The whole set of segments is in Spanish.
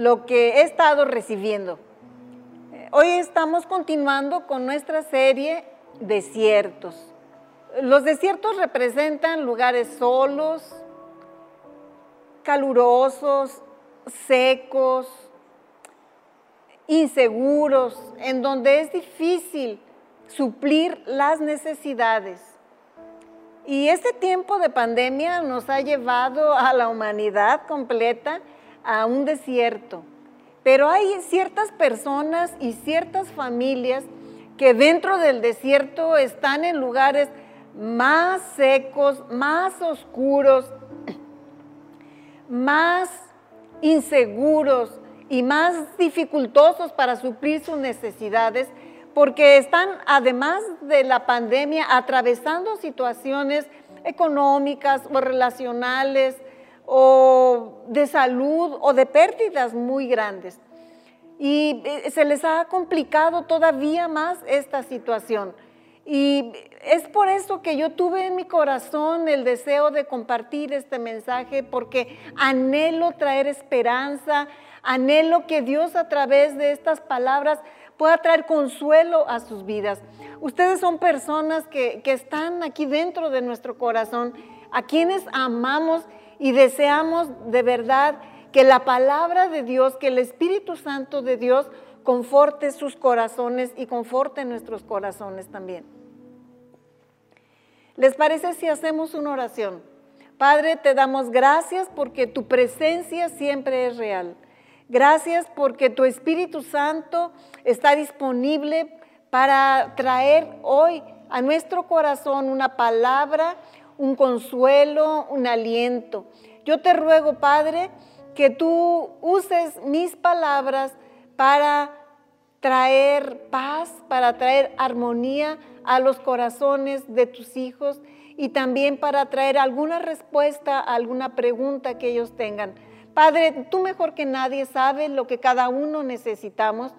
lo que he estado recibiendo. Hoy estamos continuando con nuestra serie Desiertos. Los desiertos representan lugares solos, calurosos, secos, inseguros, en donde es difícil suplir las necesidades. Y este tiempo de pandemia nos ha llevado a la humanidad completa a un desierto. Pero hay ciertas personas y ciertas familias que dentro del desierto están en lugares más secos, más oscuros, más inseguros y más dificultosos para suplir sus necesidades porque están, además de la pandemia, atravesando situaciones económicas o relacionales o de salud o de pérdidas muy grandes. Y eh, se les ha complicado todavía más esta situación. Y es por eso que yo tuve en mi corazón el deseo de compartir este mensaje, porque anhelo traer esperanza, anhelo que Dios a través de estas palabras pueda traer consuelo a sus vidas. Ustedes son personas que, están aquí dentro de nuestro corazón, a quienes amamos y deseamos de verdad que la palabra de Dios, que el Espíritu Santo de Dios conforte sus corazones y conforte nuestros corazones también. ¿Les parece si hacemos una oración? Padre, te damos gracias porque tu presencia siempre es real. Gracias porque tu Espíritu Santo está disponible para traer hoy a nuestro corazón una palabra, un consuelo, un aliento. Yo te ruego, Padre, que tú uses mis palabras para traer paz, para traer armonía a los corazones de tus hijos y también para traer alguna respuesta a alguna pregunta que ellos tengan. Padre, tú mejor que nadie sabes lo que cada uno necesitamos.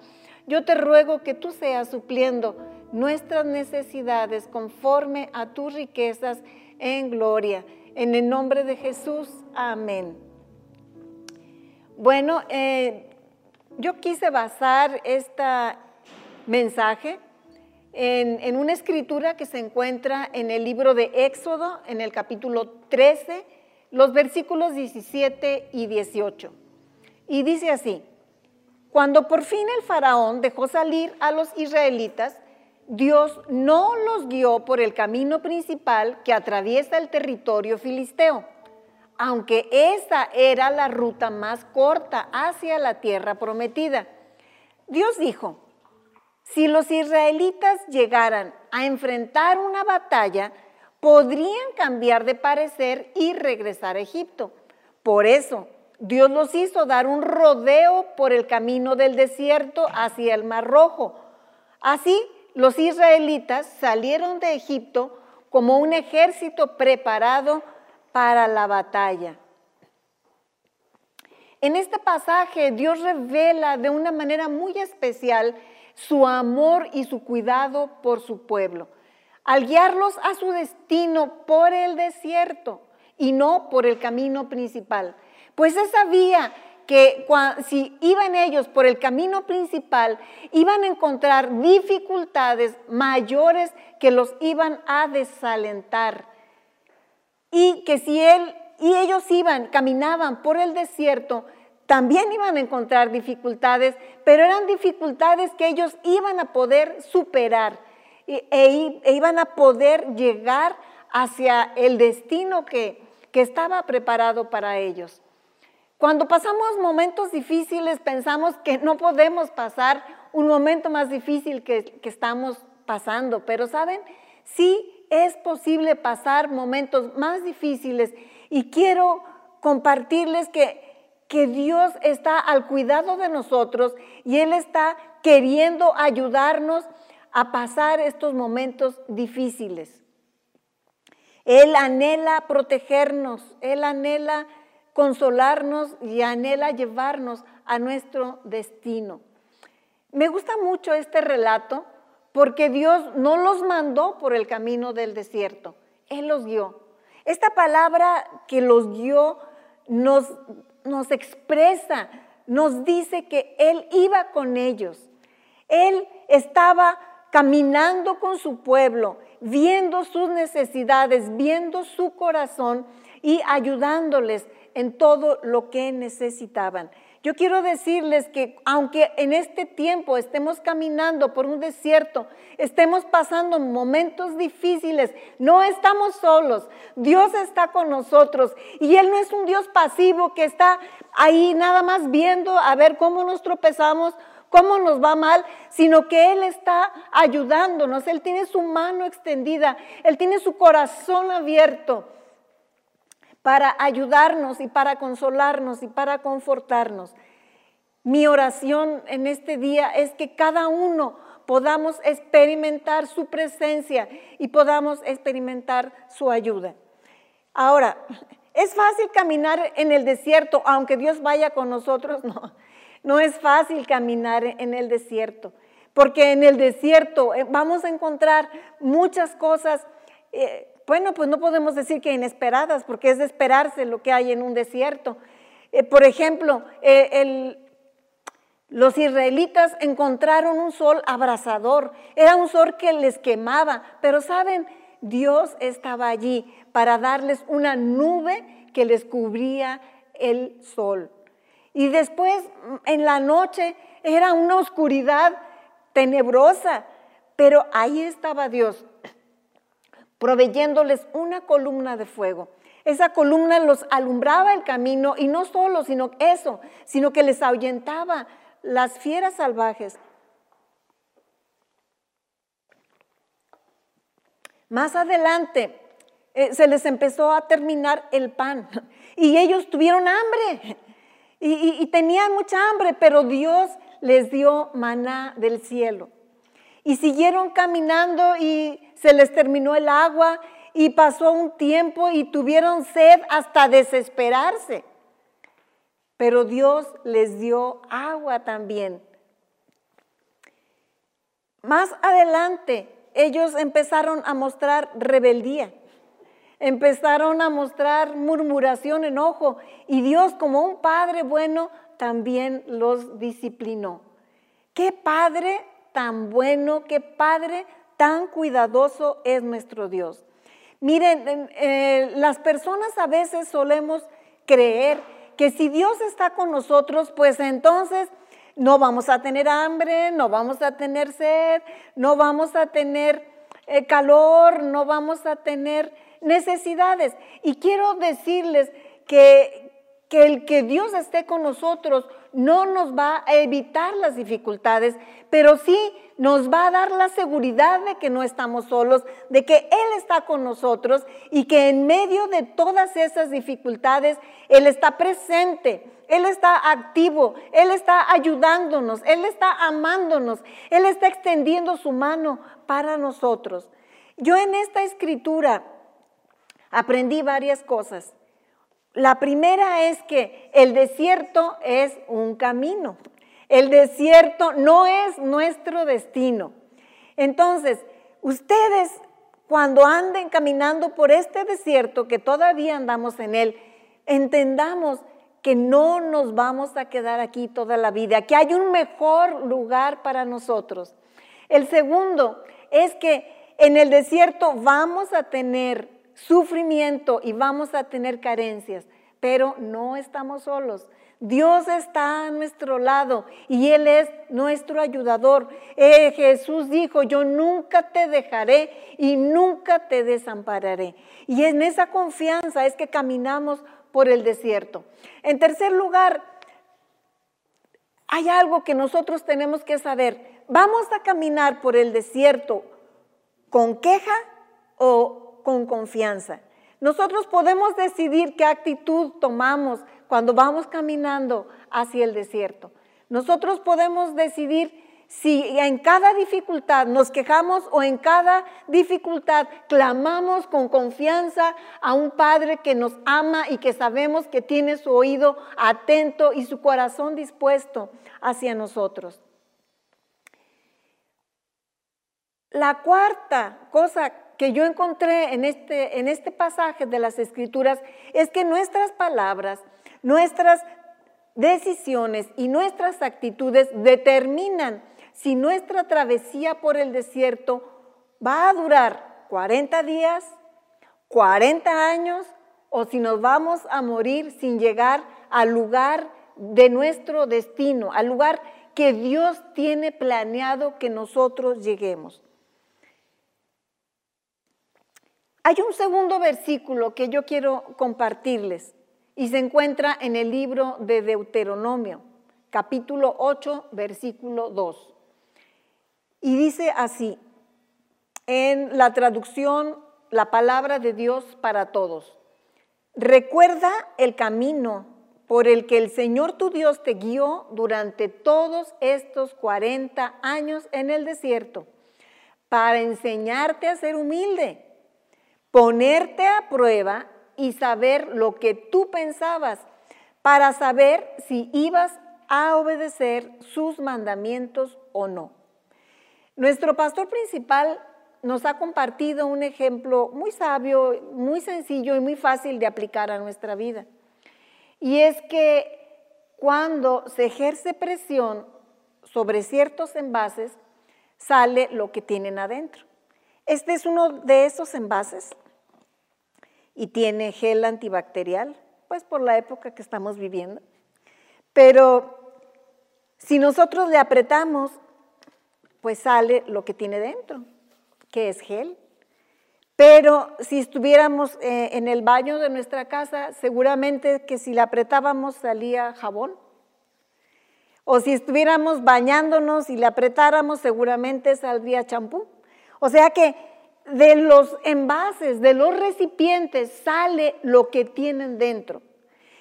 Yo te ruego que tú seas supliendo nuestras necesidades conforme a tus riquezas en gloria. En el nombre de Jesús, amén. Bueno, eh, yo quise basar este mensaje en, en, una escritura que se encuentra en el libro de Éxodo, en el capítulo 13, los versículos 17 y 18. Y dice así, cuando por fin el faraón dejó salir a los israelitas, Dios no los guió por el camino principal que atraviesa el territorio filisteo, aunque esa era la ruta más corta hacia la tierra prometida. Dios dijo, si los israelitas llegaran a enfrentar una batalla, podrían cambiar de parecer y regresar a Egipto. Por eso, Dios los hizo dar un rodeo por el camino del desierto hacia el Mar Rojo. Así, los israelitas salieron de Egipto como un ejército preparado para la batalla. En este pasaje Dios revela de una manera muy especial su amor y su cuidado por su pueblo al guiarlos a su destino por el desierto y no por el camino principal. Pues él sabía que si iban ellos por el camino principal, iban a encontrar dificultades mayores que los iban a desalentar. Y que si él y ellos iban, caminaban por el desierto, también iban a encontrar dificultades, pero eran dificultades que ellos iban a poder superar e, e, iban a poder llegar hacia el destino que, estaba preparado para ellos. Cuando pasamos momentos difíciles pensamos que no podemos pasar un momento más difícil que, que estamos pasando, pero ¿saben? Sí es posible pasar momentos más difíciles y quiero compartirles que, que Dios está al cuidado de nosotros y Él está queriendo ayudarnos a pasar estos momentos difíciles. Él anhela protegernos, Él anhela consolarnos y anhela llevarnos a nuestro destino. Me gusta mucho este relato porque Dios no los mandó por el camino del desierto, Él los guió. Esta palabra que los guió nos, nos expresa nos dice que Él iba con ellos. Él estaba caminando con su pueblo, viendo sus necesidades, viendo su corazón y ayudándoles en todo lo que necesitaban. Yo quiero decirles que aunque en este tiempo estemos caminando por un desierto, estemos pasando momentos difíciles, no estamos solos. Dios está con nosotros y Él no es un Dios pasivo que está ahí nada más viendo a ver cómo nos tropezamos, cómo nos va mal, sino que Él está ayudándonos. Él tiene su mano extendida, Él tiene su corazón abierto para ayudarnos y para consolarnos y para confortarnos. Mi oración en este día es que cada uno podamos experimentar su presencia y podamos experimentar su ayuda. Ahora, ¿es fácil caminar en el desierto aunque Dios vaya con nosotros? No, no es fácil caminar en el desierto, porque en el desierto eh, vamos a encontrar muchas cosas eh, bueno, pues no podemos decir que inesperadas, porque es de esperarse lo que hay en un desierto. Eh, por ejemplo, eh, los israelitas encontraron un sol abrasador, era un sol que les quemaba, pero saben, Dios estaba allí para darles una nube que les cubría el sol. Y después, en la noche, era una oscuridad tenebrosa, pero ahí estaba Dios proveyéndoles una columna de fuego. Esa columna los alumbraba el camino y no solo, sino eso, sino que les ahuyentaba las fieras salvajes. Más adelante eh, se les empezó a terminar el pan y ellos tuvieron hambre y tenían mucha hambre, pero Dios les dio maná del cielo. Y siguieron caminando y se les terminó el agua y pasó un tiempo y tuvieron sed hasta desesperarse. Pero Dios les dio agua también. Más adelante, ellos empezaron a mostrar rebeldía, empezaron a mostrar murmuración, enojo, y Dios como un Padre bueno también los disciplinó. Qué Padre tan bueno, qué Padre tan cuidadoso es nuestro Dios. Miren, eh, las personas a veces solemos creer que si Dios está con nosotros, pues entonces no vamos a tener hambre, no vamos a tener sed, no vamos a tener eh, calor, no vamos a tener necesidades. Y quiero decirles que, que el que Dios esté con nosotros no nos va a evitar las dificultades, pero sí nos va a dar la seguridad de que no estamos solos, de que Él está con nosotros y que en medio de todas esas dificultades Él está presente, Él está activo, Él está ayudándonos, Él está amándonos, Él está extendiendo su mano para nosotros. Yo en esta escritura aprendí varias cosas. La primera es que el desierto es un camino. El desierto no es nuestro destino. Entonces, ustedes cuando anden caminando por este desierto, que todavía andamos en él, entendamos que no nos vamos a quedar aquí toda la vida, que hay un mejor lugar para nosotros. El segundo es que en el desierto vamos a tener sufrimiento y vamos a tener carencias, pero no estamos solos. Dios está a nuestro lado y Él es nuestro ayudador. Eh, Jesús dijo, yo nunca te dejaré y nunca te desampararé. Y en esa confianza es que caminamos por el desierto. En tercer lugar, hay algo que nosotros tenemos que saber. ¿Vamos a caminar por el desierto con queja o con confianza? Nosotros podemos decidir qué actitud tomamos cuando vamos caminando hacia el desierto. Nosotros podemos decidir si en cada dificultad nos quejamos o en cada dificultad clamamos con confianza a un Padre que nos ama y que sabemos que tiene su oído atento y su corazón dispuesto hacia nosotros. La cuarta cosa que yo encontré en este, en este pasaje de las Escrituras es que nuestras palabras nuestras decisiones y nuestras actitudes determinan si nuestra travesía por el desierto va a durar 40 días, 40 años o si nos vamos a morir sin llegar al lugar de nuestro destino, al lugar que Dios tiene planeado que nosotros lleguemos. Hay un segundo versículo que yo quiero compartirles y se encuentra en el libro de Deuteronomio, capítulo 8, versículo 2. Y dice así, en la traducción, la palabra de Dios para todos. Recuerda el camino por el que el Señor tu Dios te guió durante todos estos 40 años en el desierto, para enseñarte a ser humilde, ponerte a prueba y saber lo que tú pensabas, para saber si ibas a obedecer sus mandamientos o no. Nuestro pastor principal nos ha compartido un ejemplo muy sabio, muy sencillo y muy fácil de aplicar a nuestra vida. Y es que cuando se ejerce presión sobre ciertos envases, sale lo que tienen adentro. Este es uno de esos envases y tiene gel antibacterial, pues por la época que estamos viviendo. Pero si nosotros le apretamos, pues sale lo que tiene dentro, que es gel. Pero si estuviéramos eh, en el baño de nuestra casa, seguramente que si la apretábamos salía jabón. O si estuviéramos bañándonos y le apretáramos, seguramente saldría champú. O sea que de los envases, de los recipientes, sale lo que tienen dentro.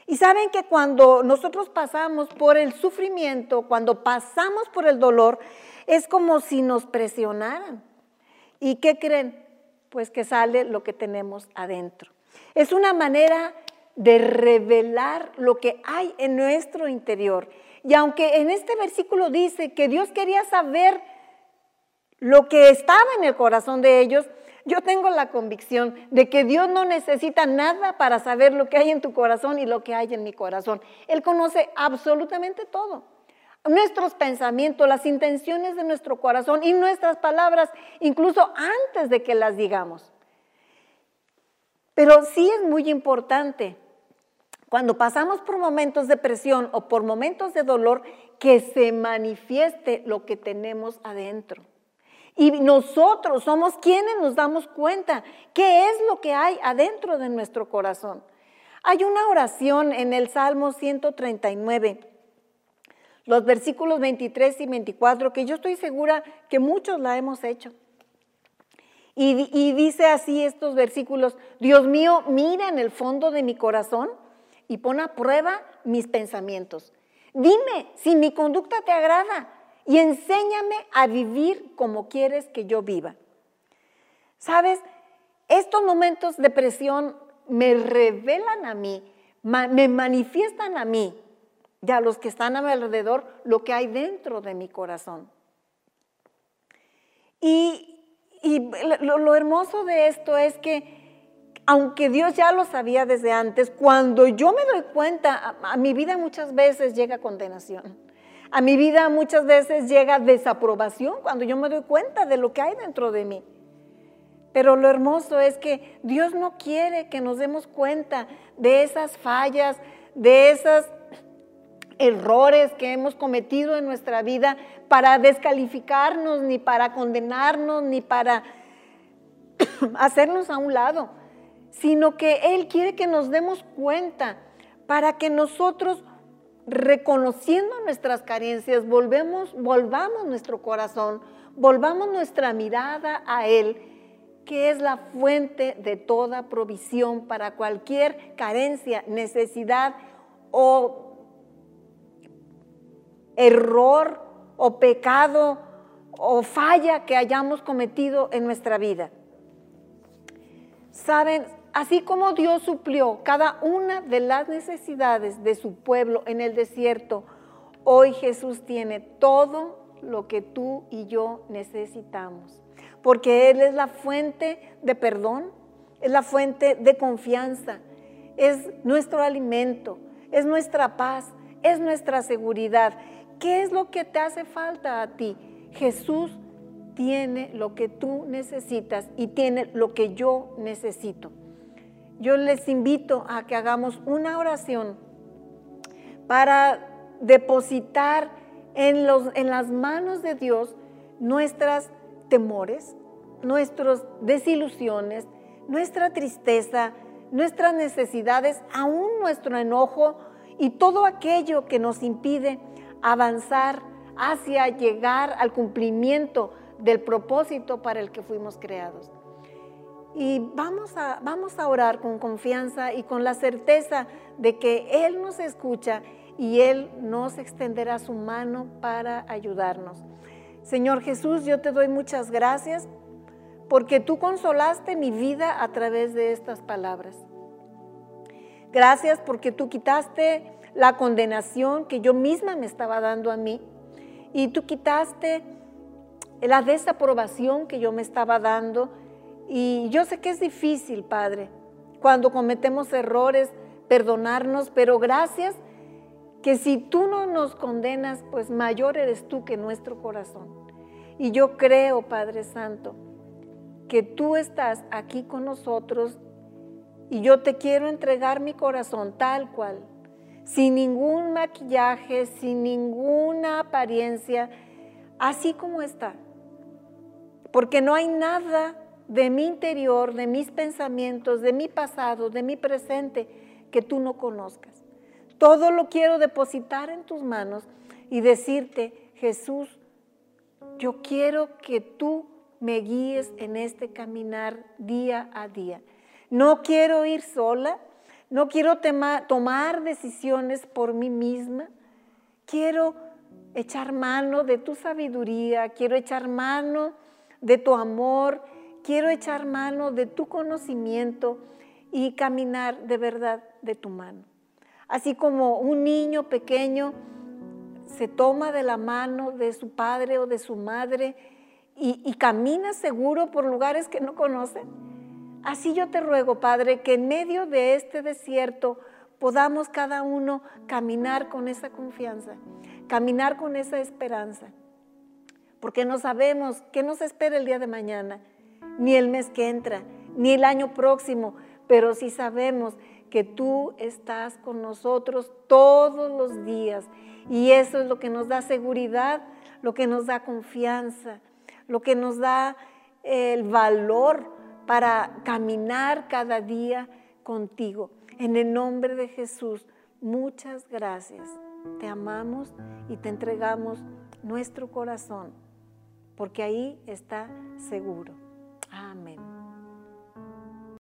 Y saben que cuando nosotros pasamos por el sufrimiento, cuando pasamos por el dolor, es como si nos presionaran. ¿Y qué creen? pues que sale lo que tenemos adentro. Es una manera de revelar lo que hay en nuestro interior. Y aunque en este versículo dice que Dios quería saber lo que estaba en el corazón de ellos, yo tengo la convicción de que Dios no necesita nada para saber lo que hay en tu corazón y lo que hay en mi corazón. Él conoce absolutamente todo nuestros pensamientos, las intenciones de nuestro corazón y nuestras palabras, incluso antes de que las digamos. Pero sí es muy importante cuando pasamos por momentos de presión o por momentos de dolor que se manifieste lo que tenemos adentro. Y nosotros somos quienes nos damos cuenta qué es lo que hay adentro de nuestro corazón. Hay una oración en el Salmo 139 los versículos 23 y 24, que yo estoy segura que muchos la hemos hecho. Y, dice así estos versículos, Dios mío, mira en el fondo de mi corazón y pon a prueba mis pensamientos. Dime si mi conducta te agrada y enséñame a vivir como quieres que yo viva. Sabes, estos momentos de presión me revelan a mí, me manifiestan a mí y a los que están a mi alrededor lo que hay dentro de mi corazón. Y, lo, hermoso de esto es que aunque Dios ya lo sabía desde antes, cuando yo me doy cuenta, a, mi vida muchas veces llega condenación. A mi vida muchas veces llega desaprobación cuando yo me doy cuenta de lo que hay dentro de mí. Pero lo hermoso es que Dios no quiere que nos demos cuenta de esas fallas, de esas errores que hemos cometido en nuestra vida para descalificarnos, ni para condenarnos, ni para hacernos a un lado, sino que Él quiere que nos demos cuenta para que nosotros, reconociendo nuestras carencias, volvemos, volvamos nuestro corazón, volvamos nuestra mirada a Él, que es la fuente de toda provisión para cualquier carencia, necesidad o error o pecado o falla que hayamos cometido en nuestra vida. Saben, así como Dios suplió cada una de las necesidades de su pueblo en el desierto, hoy Jesús tiene todo lo que tú y yo necesitamos. Porque Él es la fuente de perdón, es la fuente de confianza, es nuestro alimento, es nuestra paz, es nuestra seguridad. ¿Qué es lo que te hace falta a ti? Jesús tiene lo que tú necesitas y tiene lo que yo necesito. Yo les invito a que hagamos una oración para depositar en, los, en las manos de Dios nuestras temores, nuestras desilusiones, nuestra tristeza, nuestras necesidades, aún nuestro enojo y todo aquello que nos impide avanzar hacia llegar al cumplimiento del propósito para el que fuimos creados. Y vamos a, vamos a orar con confianza y con la certeza de que Él nos escucha y Él nos extenderá su mano para ayudarnos. Señor Jesús, yo te doy muchas gracias porque tú consolaste mi vida a través de estas palabras. Gracias porque tú quitaste la condenación que yo misma me estaba dando a mí y tú quitaste la desaprobación que yo me estaba dando. Y yo sé que es difícil, Padre, cuando cometemos errores, perdonarnos, pero gracias que si tú no nos condenas, pues mayor eres tú que nuestro corazón. Y yo creo, Padre Santo, que tú estás aquí con nosotros y yo te quiero entregar mi corazón tal cual, sin ningún maquillaje, sin ninguna apariencia, así como está. Porque no hay nada de mi interior, de mis pensamientos, de mi pasado, de mi presente, que tú no conozcas. Todo lo quiero depositar en tus manos y decirte, Jesús, yo quiero que tú me guíes en este caminar día a día. No quiero ir sola, no quiero tomar decisiones por mí misma. Quiero echar mano de tu sabiduría, quiero echar mano de tu amor, quiero echar mano de tu conocimiento y caminar de verdad de tu mano. Así como un niño pequeño se toma de la mano de su padre o de su madre y, camina seguro por lugares que no conoce. Así yo te ruego, Padre, que en medio de este desierto podamos cada uno caminar con esa confianza, caminar con esa esperanza, porque no sabemos qué nos espera el día de mañana, ni el mes que entra, ni el año próximo, pero sí sabemos que tú estás con nosotros todos los días. Y eso es lo que nos da seguridad, lo que nos da confianza, lo que nos da el valor para caminar cada día contigo. En el nombre de Jesús, muchas gracias. Te amamos y te entregamos nuestro corazón, porque ahí está seguro. Amén.